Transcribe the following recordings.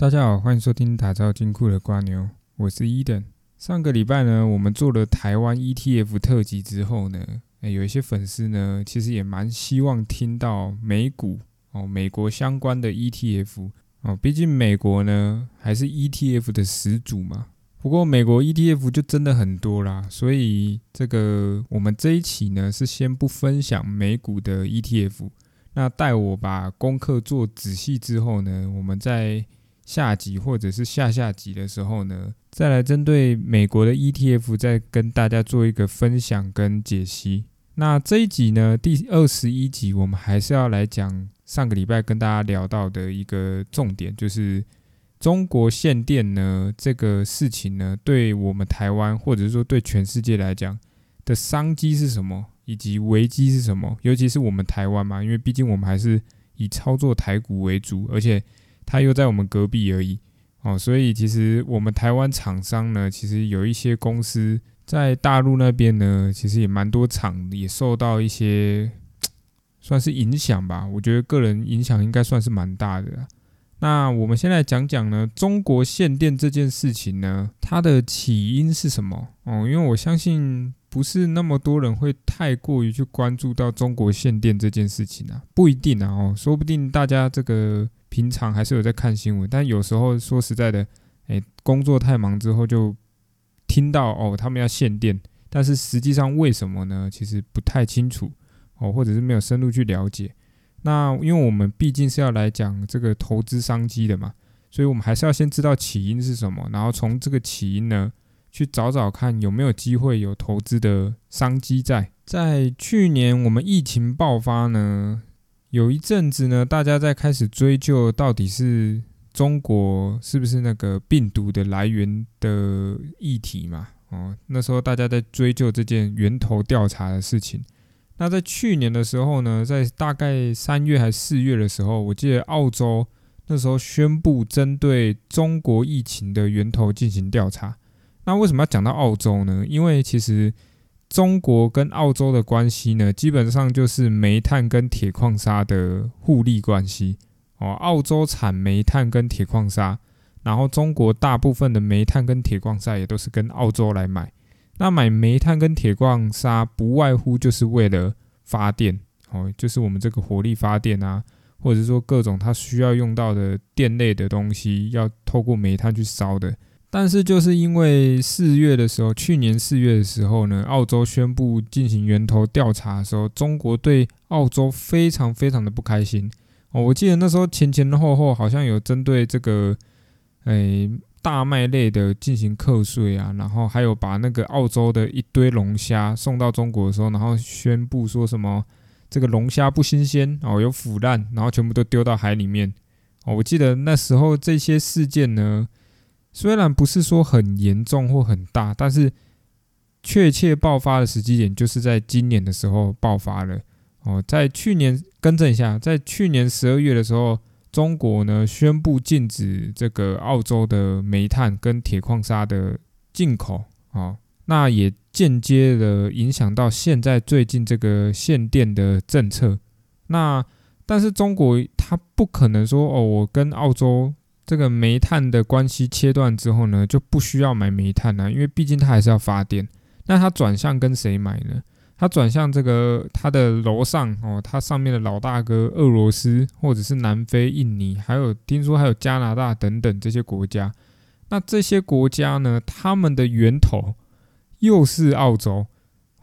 大家好，欢迎收听打造金库的瓜牛，我是伊登。上个礼拜呢，我们做了台湾 ETF 特辑之后呢，诶有一些粉丝呢，其实也蛮希望听到美股哦，美国相关的 ETF 哦，毕竟美国呢还是 ETF 的始祖嘛。不过美国 ETF 就真的很多啦，所以这个我们这一期呢是先不分享美股的 ETF。那待我把功课做仔细之后呢，我们再下集或者是下下集的时候呢，再来针对美国的 ETF 再跟大家做一个分享跟解析。那这一集呢，第二十一集，我们还是要来讲上个礼拜跟大家聊到的一个重点，就是中国限电呢这个事情呢，对我们台湾或者说对全世界来讲的商机是什么？以及危机是什么？尤其是我们台湾嘛，因为毕竟我们还是以操作台股为主，而且它又在我们隔壁而已哦，所以其实我们台湾厂商呢，其实有一些公司在大陆那边呢，其实也蛮多厂也受到一些 算是影响吧。我觉得个人影响应该算是蛮大的。那我们先来讲讲呢，中国限电这件事情呢，它的起因是什么？哦，因为我相信。不是那么多人会太过于去关注到中国限电这件事情啊，不一定啊哦，说不定大家这个平常还是有在看新闻，但有时候说实在的，诶，工作太忙之后就听到哦他们要限电，但是实际上为什么呢？其实不太清楚哦，或者是没有深入去了解。那因为我们毕竟是要来讲这个投资商机的嘛，所以我们还是要先知道起因是什么，然后从这个起因呢。去找找看有没有机会有投资的商机在。在去年我们疫情爆发呢，有一阵子呢，大家在开始追究到底是中国是不是那个病毒的来源的议题嘛？哦，那时候大家在追究这件源头调查的事情。那在去年的时候呢，在大概三月还是四月的时候，我记得澳洲那时候宣布针对中国疫情的源头进行调查。那为什么要讲到澳洲呢？因为其实中国跟澳洲的关系呢，基本上就是煤炭跟铁矿砂的互利关系哦。澳洲产煤炭跟铁矿砂，然后中国大部分的煤炭跟铁矿砂也都是跟澳洲来买。那买煤炭跟铁矿砂不外乎就是为了发电哦，就是我们这个火力发电啊，或者说各种它需要用到的电类的东西，要透过煤炭去烧的。但是就是因为四月的时候，去年四月的时候呢，澳洲宣布进行源头调查的时候，中国对澳洲非常非常的不开心哦。我记得那时候前前后后好像有针对这个诶大麦类的进行课税啊，然后还有把那个澳洲的一堆龙虾送到中国的时候，然后宣布说什么这个龙虾不新鲜哦，有腐烂，然后全部都丢到海里面哦。我记得那时候这些事件呢。虽然不是说很严重或很大，但是确切爆发的时机点就是在今年的时候爆发了。哦，在去年更正一下，在去年十二月的时候，中国呢宣布禁止这个澳洲的煤炭跟铁矿砂的进口。哦，那也间接的影响到现在最近这个限电的政策。那但是中国它不可能说哦，我跟澳洲。这个煤炭的关系切断之后呢，就不需要买煤炭了，因为毕竟它还是要发电。那它转向跟谁买呢？它转向这个它的楼上哦，它上面的老大哥俄罗斯，或者是南非、印尼，还有听说还有加拿大等等这些国家。那这些国家呢，他们的源头又是澳洲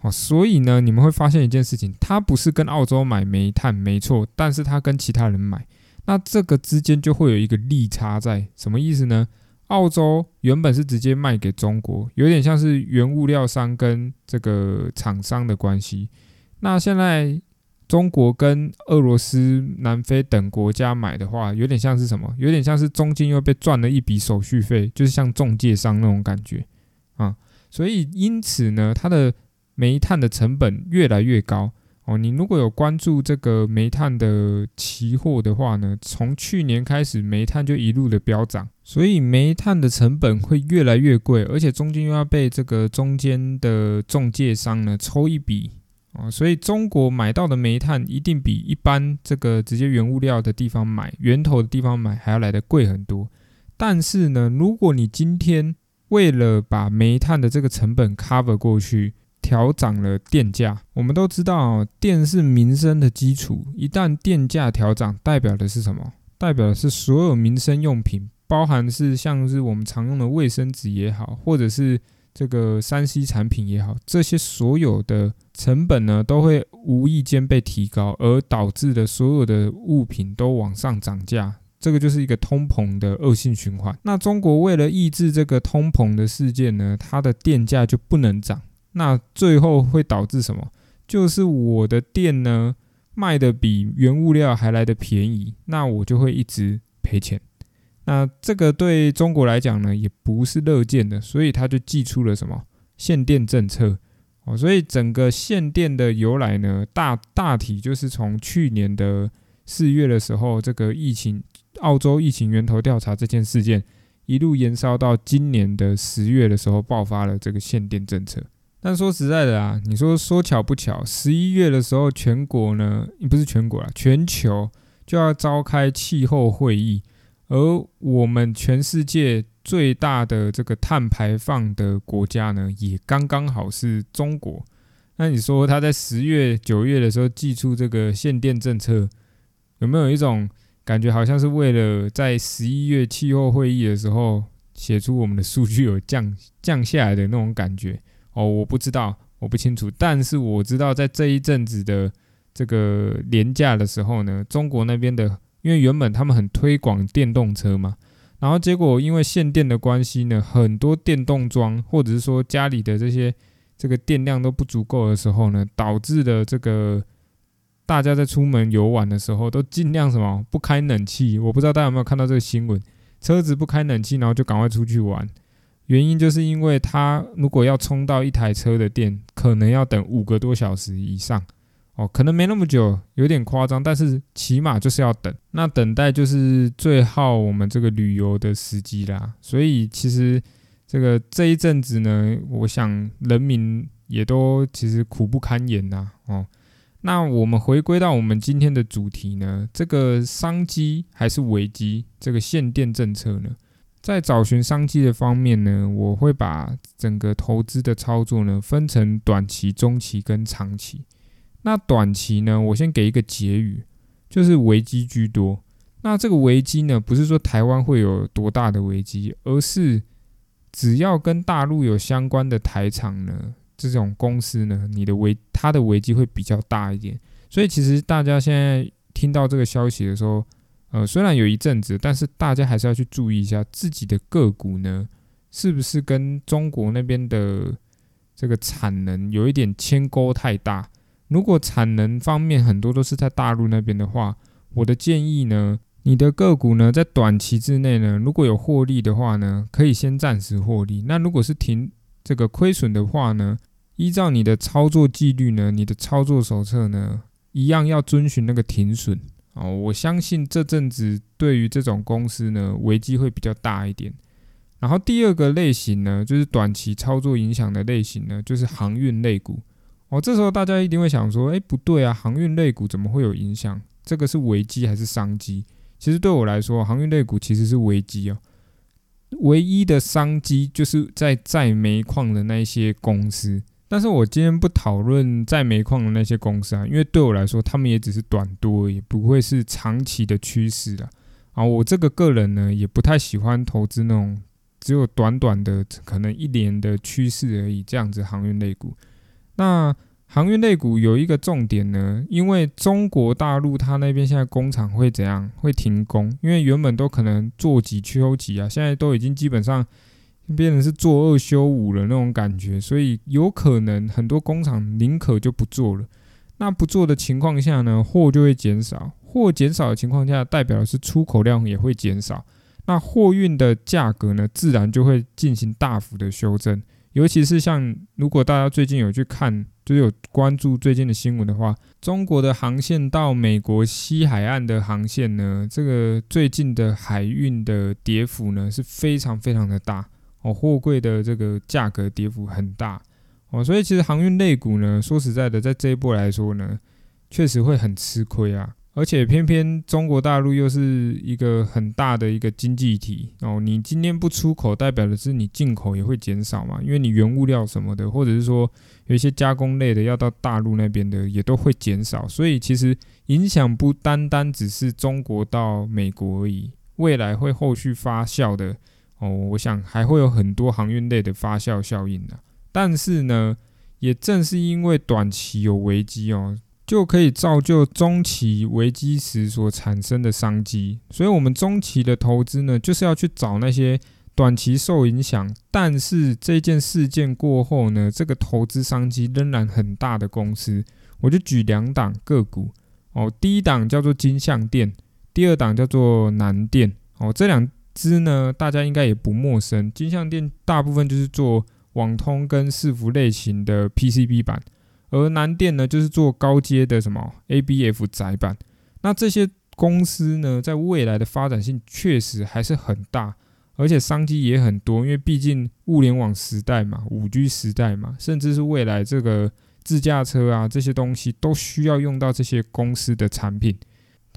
哦，所以呢，你们会发现一件事情，它不是跟澳洲买煤炭，没错，但是它跟其他人买。那这个之间就会有一个利差在，什么意思呢？澳洲原本是直接卖给中国，有点像是原物料商跟这个厂商的关系。那现在中国跟俄罗斯、南非等国家买的话，有点像是什么？有点像是中间又被赚了一笔手续费，就是像中介商那种感觉啊。所以因此呢，它的煤炭的成本越来越高。哦，你如果有关注这个煤炭的期货的话呢，从去年开始煤炭就一路的飙涨，所以煤炭的成本会越来越贵，而且中间又要被这个中间的中介商呢抽一笔哦，所以中国买到的煤炭一定比一般这个直接原物料的地方买源头的地方买还要来的贵很多。但是呢，如果你今天为了把煤炭的这个成本 cover 过去，调涨了电价，我们都知道电是民生的基础，一旦电价调涨，代表的是什么？代表的是所有民生用品，包含是像是我们常用的卫生纸也好，或者是这个三 C 产品也好，这些所有的成本呢，都会无意间被提高，而导致的所有的物品都往上涨价。这个就是一个通膨的恶性循环。那中国为了抑制这个通膨的事件呢，它的电价就不能涨。那最后会导致什么？就是我的店呢卖的比原物料还来的便宜，那我就会一直赔钱。那这个对中国来讲呢，也不是乐见的，所以他就寄出了什么限电政策哦。所以整个限电的由来呢，大大体就是从去年的四月的时候，这个疫情。澳洲疫情源头调查这件事件一路延烧到今年的十月的时候，爆发了这个限电政策。但说实在的啊，你说说巧不巧，十一月的时候，全国呢，不是全国啊，全球就要召开气候会议，而我们全世界最大的这个碳排放的国家呢，也刚刚好是中国。那你说他在十月、九月的时候寄出这个限电政策，有没有一种？感觉好像是为了在十一月气候会议的时候写出我们的数据有降降下来的那种感觉哦，我不知道，我不清楚，但是我知道在这一阵子的这个廉价的时候呢，中国那边的，因为原本他们很推广电动车嘛，然后结果因为限电的关系呢，很多电动桩或者是说家里的这些这个电量都不足够的时候呢，导致的这个。大家在出门游玩的时候，都尽量什么不开冷气。我不知道大家有没有看到这个新闻，车子不开冷气，然后就赶快出去玩。原因就是因为它如果要充到一台车的电，可能要等五个多小时以上。哦，可能没那么久，有点夸张，但是起码就是要等。那等待就是最耗我们这个旅游的时机啦。所以其实这个这一阵子呢，我想人民也都其实苦不堪言呐。哦。那我们回归到我们今天的主题呢？这个商机还是危机？这个限电政策呢，在找寻商机的方面呢，我会把整个投资的操作呢分成短期、中期跟长期。那短期呢，我先给一个结语，就是危机居多。那这个危机呢，不是说台湾会有多大的危机，而是只要跟大陆有相关的台厂呢。这种公司呢，你的危它的危机会比较大一点，所以其实大家现在听到这个消息的时候，呃，虽然有一阵子，但是大家还是要去注意一下自己的个股呢，是不是跟中国那边的这个产能有一点牵钩太大。如果产能方面很多都是在大陆那边的话，我的建议呢，你的个股呢，在短期之内呢，如果有获利的话呢，可以先暂时获利。那如果是停。这个亏损的话呢，依照你的操作纪律呢，你的操作手册呢，一样要遵循那个停损哦。我相信这阵子对于这种公司呢，危机会比较大一点。然后第二个类型呢，就是短期操作影响的类型呢，就是航运类股哦。这时候大家一定会想说，哎，不对啊，航运类股怎么会有影响？这个是危机还是商机？其实对我来说，航运类股其实是危机哦。唯一的商机就是在在煤矿的那些公司，但是我今天不讨论在煤矿的那些公司啊，因为对我来说，他们也只是短多，也不会是长期的趋势啊。啊，我这个个人呢，也不太喜欢投资那种只有短短的可能一年的趋势而已这样子航运类股。那航运类股有一个重点呢，因为中国大陆它那边现在工厂会怎样？会停工，因为原本都可能做几秋几啊，现在都已经基本上变成是做二休五了那种感觉，所以有可能很多工厂宁可就不做了。那不做的情况下呢，货就会减少，货减少的情况下，代表的是出口量也会减少，那货运的价格呢，自然就会进行大幅的修正。尤其是像如果大家最近有去看，就是有关注最近的新闻的话，中国的航线到美国西海岸的航线呢，这个最近的海运的跌幅呢是非常非常的大哦，货柜的这个价格跌幅很大哦，所以其实航运类股呢，说实在的，在这一波来说呢，确实会很吃亏啊。而且偏偏中国大陆又是一个很大的一个经济体哦，你今天不出口，代表的是你进口也会减少嘛，因为你原物料什么的，或者是说有一些加工类的要到大陆那边的也都会减少，所以其实影响不单单只是中国到美国而已，未来会后续发酵的哦，我想还会有很多航运类的发酵效应的，但是呢，也正是因为短期有危机哦。就可以造就中期危机时所产生的商机，所以，我们中期的投资呢，就是要去找那些短期受影响，但是这件事件过后呢，这个投资商机仍然很大的公司。我就举两档个股哦，第一档叫做金相电，第二档叫做南电哦，这两之呢，大家应该也不陌生。金相电大部分就是做网通跟伺服类型的 PCB 板。而南电呢，就是做高阶的什么 ABF 窄板。那这些公司呢，在未来的发展性确实还是很大，而且商机也很多。因为毕竟物联网时代嘛，五 G 时代嘛，甚至是未来这个自驾车啊，这些东西都需要用到这些公司的产品。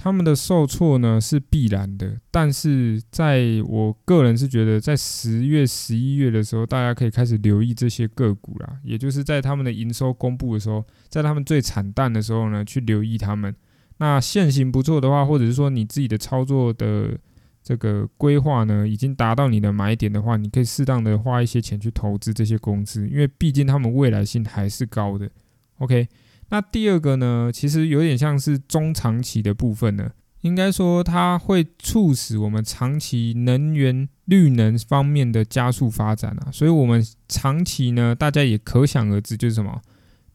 他们的受挫呢是必然的，但是在我个人是觉得，在十月、十一月的时候，大家可以开始留意这些个股啦。也就是在他们的营收公布的时候，在他们最惨淡的时候呢，去留意他们。那现行不错的话，或者是说你自己的操作的这个规划呢，已经达到你的买点的话，你可以适当的花一些钱去投资这些公司，因为毕竟他们未来性还是高的。OK。那第二个呢，其实有点像是中长期的部分呢，应该说它会促使我们长期能源绿能方面的加速发展啊，所以我们长期呢，大家也可想而知，就是什么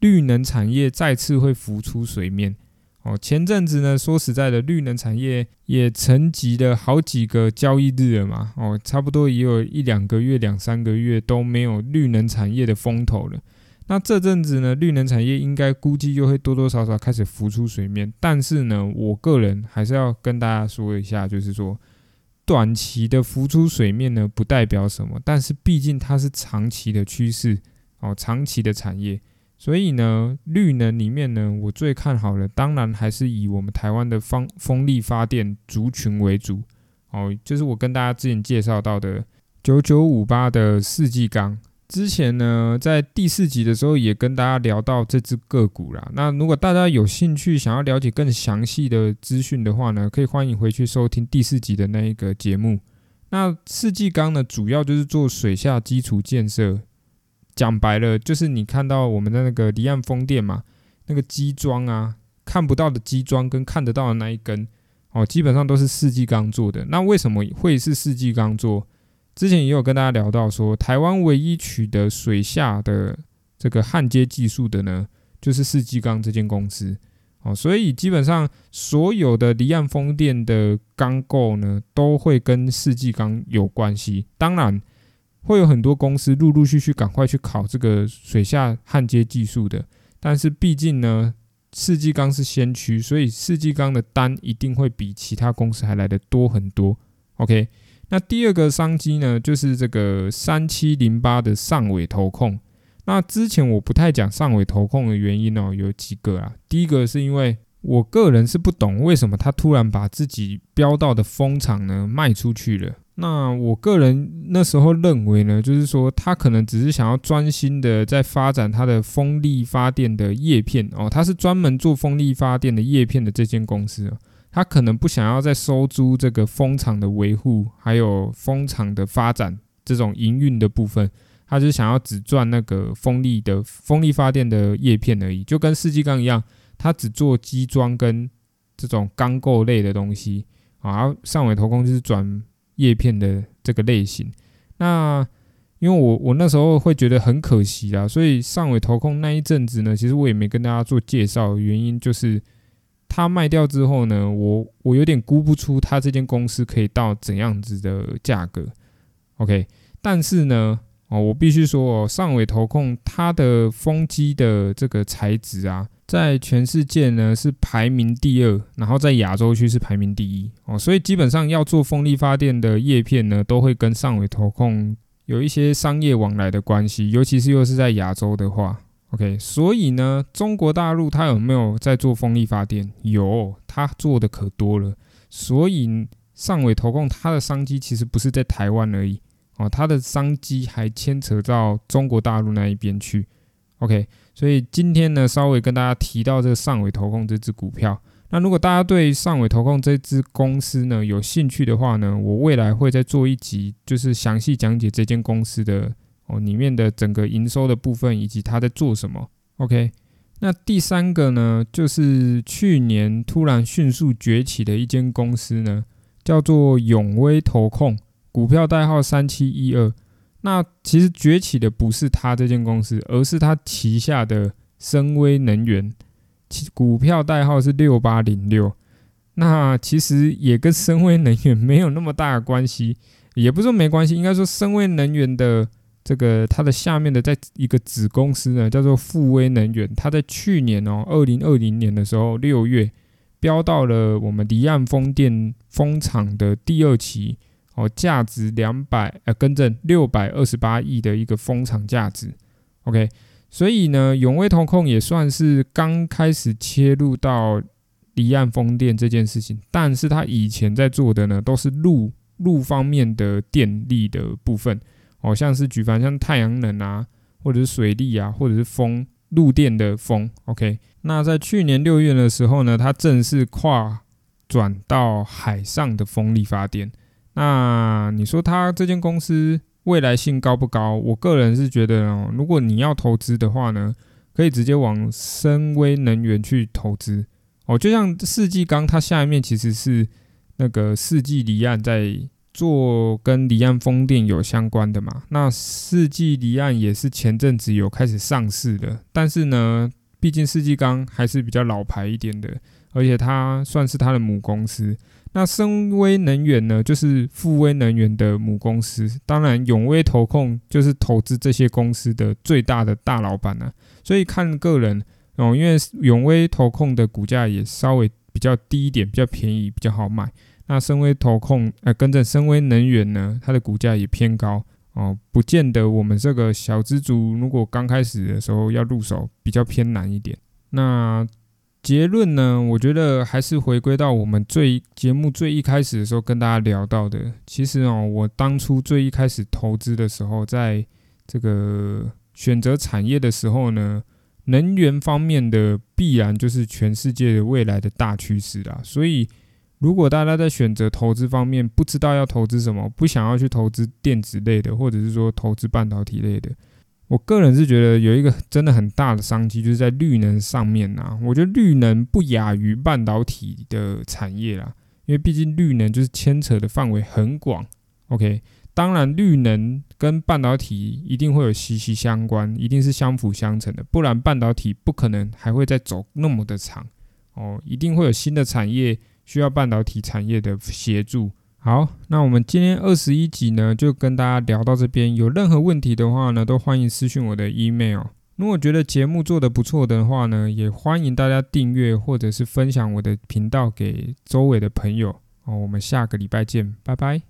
绿能产业再次会浮出水面哦。前阵子呢，说实在的，绿能产业也沉寂了好几个交易日了嘛，哦，差不多也有一两个月、两三个月都没有绿能产业的风头了。那这阵子呢，绿能产业应该估计又会多多少少开始浮出水面。但是呢，我个人还是要跟大家说一下，就是说，短期的浮出水面呢，不代表什么。但是毕竟它是长期的趋势哦，长期的产业。所以呢，绿能里面呢，我最看好的，当然还是以我们台湾的风风力发电族群为主哦，就是我跟大家之前介绍到的 九九五八的世纪钢。之前呢，在第四集的时候也跟大家聊到这只个股啦。那如果大家有兴趣想要了解更详细的资讯的话呢，可以欢迎回去收听第四集的那一个节目。那世纪钢呢，主要就是做水下基础建设。讲白了，就是你看到我们的那个离岸风电嘛，那个基桩啊，看不到的基桩跟看得到的那一根哦，基本上都是世纪钢做的。那为什么会是世纪钢做？之前也有跟大家聊到说，台湾唯一取得水下的这个焊接技术的呢，就是世纪钢这间公司哦，所以基本上所有的离岸风电的钢构呢，都会跟世纪钢有关系。当然，会有很多公司陆陆续续赶快去考这个水下焊接技术的，但是毕竟呢，世纪钢是先驱，所以世纪钢的单一定会比其他公司还来的多很多。OK。那第二个商机呢，就是这个三七零八的上尾投控。那之前我不太讲上尾投控的原因哦，有几个啊。第一个是因为我个人是不懂为什么他突然把自己标到的风场呢卖出去了。那我个人那时候认为呢，就是说他可能只是想要专心的在发展他的风力发电的叶片哦，他是专门做风力发电的叶片的这间公司啊。他可能不想要再收租这个风场的维护，还有风场的发展这种营运的部分，他就想要只赚那个风力的风力发电的叶片而已，就跟世纪钢一样，他只做机装跟这种钢构类的东西啊。上尾投工就是转叶片的这个类型。那因为我我那时候会觉得很可惜啦，所以上尾投控那一阵子呢，其实我也没跟大家做介绍，原因就是。他卖掉之后呢，我我有点估不出他这间公司可以到怎样子的价格，OK？但是呢，哦，我必须说哦，上尾投控它的风机的这个材质啊，在全世界呢是排名第二，然后在亚洲区是排名第一哦，所以基本上要做风力发电的叶片呢，都会跟上尾投控有一些商业往来的关系，尤其是又是在亚洲的话 OK，所以呢，中国大陆它有没有在做风力发电？有，它做的可多了。所以上尾投控它的商机其实不是在台湾而已哦，它的商机还牵扯到中国大陆那一边去。OK，所以今天呢，稍微跟大家提到这个上尾投控这只股票。那如果大家对上尾投控这只公司呢有兴趣的话呢，我未来会再做一集，就是详细讲解这间公司的。哦，里面的整个营收的部分以及它在做什么？OK，那第三个呢，就是去年突然迅速崛起的一间公司呢，叫做永威投控，股票代号三七一二。那其实崛起的不是它这间公司，而是它旗下的深威能源，其股票代号是六八零六。那其实也跟深威能源没有那么大的关系，也不是说没关系，应该说深威能源的。这个它的下面的在一个子公司呢，叫做富威能源。它在去年哦，二零二零年的时候六月，标到了我们离岸风电风场的第二期哦，价值两百呃，更正六百二十八亿的一个风场价值。OK，所以呢，永威投控也算是刚开始切入到离岸风电这件事情，但是它以前在做的呢，都是陆陆方面的电力的部分。好像是举凡像太阳能啊，或者是水利啊，或者是风陆电的风，OK。那在去年六月的时候呢，它正式跨转到海上的风力发电。那你说它这间公司未来性高不高？我个人是觉得哦，如果你要投资的话呢，可以直接往深威能源去投资哦。就像世纪钢，它下面其实是那个世纪离岸在。做跟离岸风电有相关的嘛？那世纪离岸也是前阵子有开始上市的，但是呢，毕竟世纪钢还是比较老牌一点的，而且它算是它的母公司。那深威能源呢，就是富威能源的母公司。当然，永威投控就是投资这些公司的最大的大老板呢。所以看个人哦，因为永威投控的股价也稍微比较低一点，比较便宜，比较好买。那深威投控，呃，跟着深威能源呢，它的股价也偏高哦，不见得我们这个小资族如果刚开始的时候要入手，比较偏难一点。那结论呢，我觉得还是回归到我们最节目最一开始的时候跟大家聊到的，其实哦，我当初最一开始投资的时候，在这个选择产业的时候呢，能源方面的必然就是全世界的未来的大趋势啦，所以。如果大家在选择投资方面不知道要投资什么，不想要去投资电子类的，或者是说投资半导体类的，我个人是觉得有一个真的很大的商机，就是在绿能上面呐。我觉得绿能不亚于半导体的产业啦，因为毕竟绿能就是牵扯的范围很广。OK，当然绿能跟半导体一定会有息息相关，一定是相辅相成的，不然半导体不可能还会再走那么的长哦，一定会有新的产业。需要半导体产业的协助。好，那我们今天二十一集呢，就跟大家聊到这边。有任何问题的话呢，都欢迎私讯我的 email。如果觉得节目做得不错的话呢，也欢迎大家订阅或者是分享我的频道给周围的朋友。哦，我们下个礼拜见，拜拜。